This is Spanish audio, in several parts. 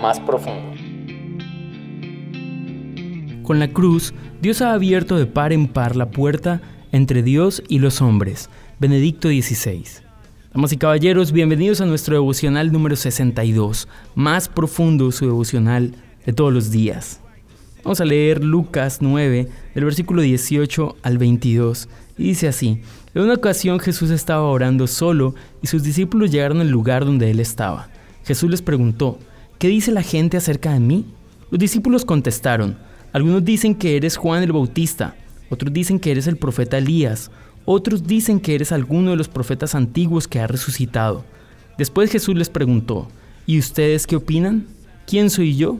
más profundo. Con la cruz, Dios ha abierto de par en par la puerta entre Dios y los hombres. Benedicto XVI. Damas y caballeros, bienvenidos a nuestro devocional número 62, más profundo su devocional de todos los días. Vamos a leer Lucas 9, del versículo 18 al 22, y dice así, en una ocasión Jesús estaba orando solo y sus discípulos llegaron al lugar donde él estaba. Jesús les preguntó, ¿qué dice la gente acerca de mí? Los discípulos contestaron, algunos dicen que eres Juan el Bautista, otros dicen que eres el profeta Elías, otros dicen que eres alguno de los profetas antiguos que ha resucitado. Después Jesús les preguntó, ¿y ustedes qué opinan? ¿Quién soy yo?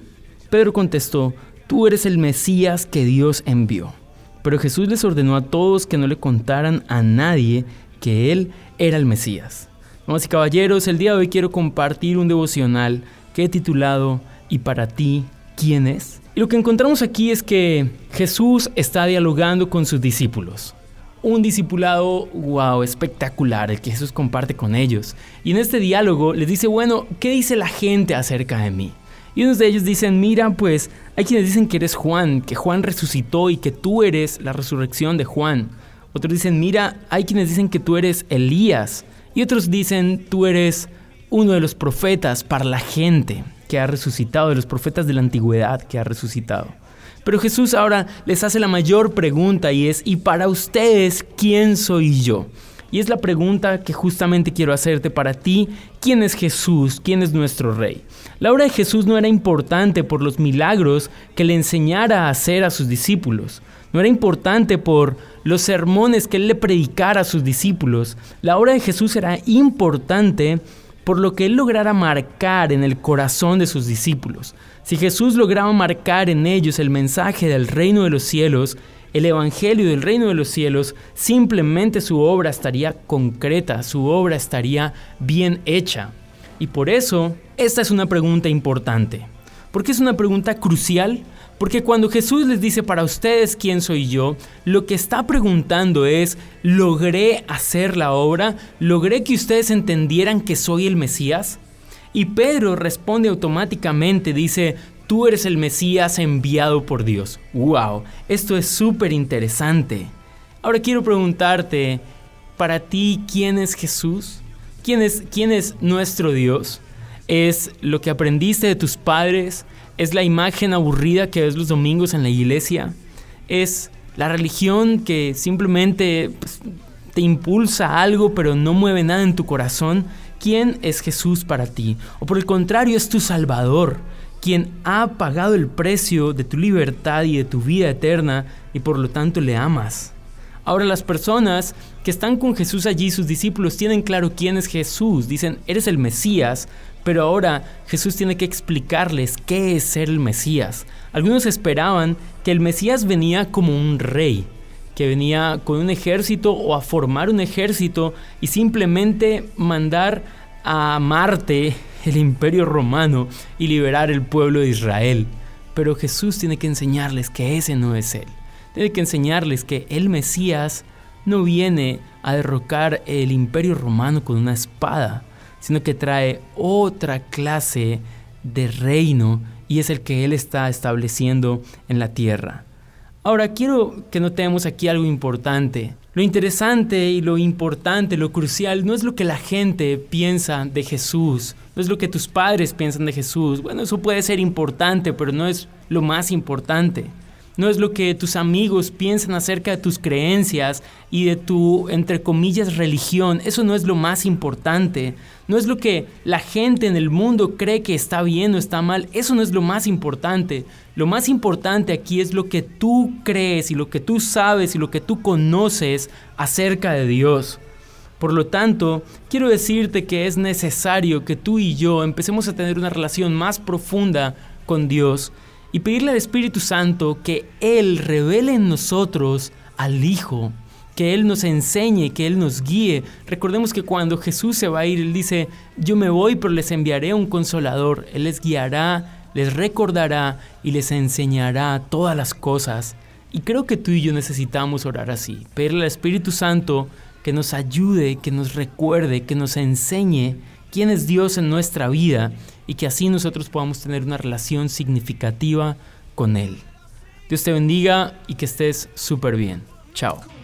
Pedro contestó, tú eres el Mesías que Dios envió. Pero Jesús les ordenó a todos que no le contaran a nadie que Él era el Mesías. Vamos y caballeros, el día de hoy quiero compartir un devocional que he titulado ¿Y para ti quién es? Y lo que encontramos aquí es que Jesús está dialogando con sus discípulos un discipulado, wow, espectacular, el que Jesús comparte con ellos. Y en este diálogo les dice, bueno, ¿qué dice la gente acerca de mí? Y unos de ellos dicen, mira, pues hay quienes dicen que eres Juan, que Juan resucitó y que tú eres la resurrección de Juan. Otros dicen, mira, hay quienes dicen que tú eres Elías. Y otros dicen, tú eres uno de los profetas para la gente que ha resucitado, de los profetas de la antigüedad que ha resucitado. Pero Jesús ahora les hace la mayor pregunta y es, ¿y para ustedes quién soy yo? Y es la pregunta que justamente quiero hacerte para ti. ¿Quién es Jesús? ¿Quién es nuestro rey? La obra de Jesús no era importante por los milagros que le enseñara a hacer a sus discípulos. No era importante por los sermones que él le predicara a sus discípulos. La obra de Jesús era importante por lo que él lograra marcar en el corazón de sus discípulos. Si Jesús lograba marcar en ellos el mensaje del reino de los cielos, el Evangelio del reino de los cielos, simplemente su obra estaría concreta, su obra estaría bien hecha. Y por eso, esta es una pregunta importante. ¿Por qué es una pregunta crucial? Porque cuando Jesús les dice para ustedes quién soy yo, lo que está preguntando es, ¿logré hacer la obra? ¿Logré que ustedes entendieran que soy el Mesías? Y Pedro responde automáticamente, dice, tú eres el Mesías enviado por Dios. ¡Wow! Esto es súper interesante. Ahora quiero preguntarte, para ti, ¿quién es Jesús? ¿Quién es, ¿Quién es nuestro Dios? ¿Es lo que aprendiste de tus padres? ¿Es la imagen aburrida que ves los domingos en la iglesia? ¿Es la religión que simplemente pues, te impulsa algo pero no mueve nada en tu corazón? ¿Quién es Jesús para ti? O por el contrario, es tu Salvador, quien ha pagado el precio de tu libertad y de tu vida eterna y por lo tanto le amas. Ahora las personas que están con Jesús allí, sus discípulos, tienen claro quién es Jesús. Dicen, eres el Mesías, pero ahora Jesús tiene que explicarles qué es ser el Mesías. Algunos esperaban que el Mesías venía como un rey, que venía con un ejército o a formar un ejército y simplemente mandar a Marte, el imperio romano, y liberar el pueblo de Israel. Pero Jesús tiene que enseñarles que ese no es Él. Tiene que enseñarles que el Mesías no viene a derrocar el imperio romano con una espada, sino que trae otra clase de reino y es el que Él está estableciendo en la tierra. Ahora quiero que notemos aquí algo importante. Lo interesante y lo importante, lo crucial, no es lo que la gente piensa de Jesús, no es lo que tus padres piensan de Jesús. Bueno, eso puede ser importante, pero no es lo más importante no es lo que tus amigos piensan acerca de tus creencias y de tu, entre comillas, religión. Eso no es lo más importante. No es lo que la gente en el mundo cree que está bien o está mal. Eso no es lo más importante. Lo más importante aquí es lo que tú crees y lo que tú sabes y lo que tú conoces acerca de Dios. Por lo tanto, quiero decirte que es necesario que tú y yo empecemos a tener una relación más profunda con Dios y pedirle al Espíritu Santo que Él revele en nosotros al Hijo, que Él nos enseñe, que Él nos guíe. Recordemos que cuando Jesús se va a ir, Él dice, yo me voy, pero les enviaré un consolador. Él les guiará, les recordará y les enseñará todas las cosas. Y creo que tú y yo necesitamos orar así, pedirle al Espíritu Santo que nos ayude, que nos recuerde, que nos enseñe quién es Dios en nuestra vida y que así nosotros podamos tener una relación significativa con Él. Dios te bendiga y que estés súper bien. Chao.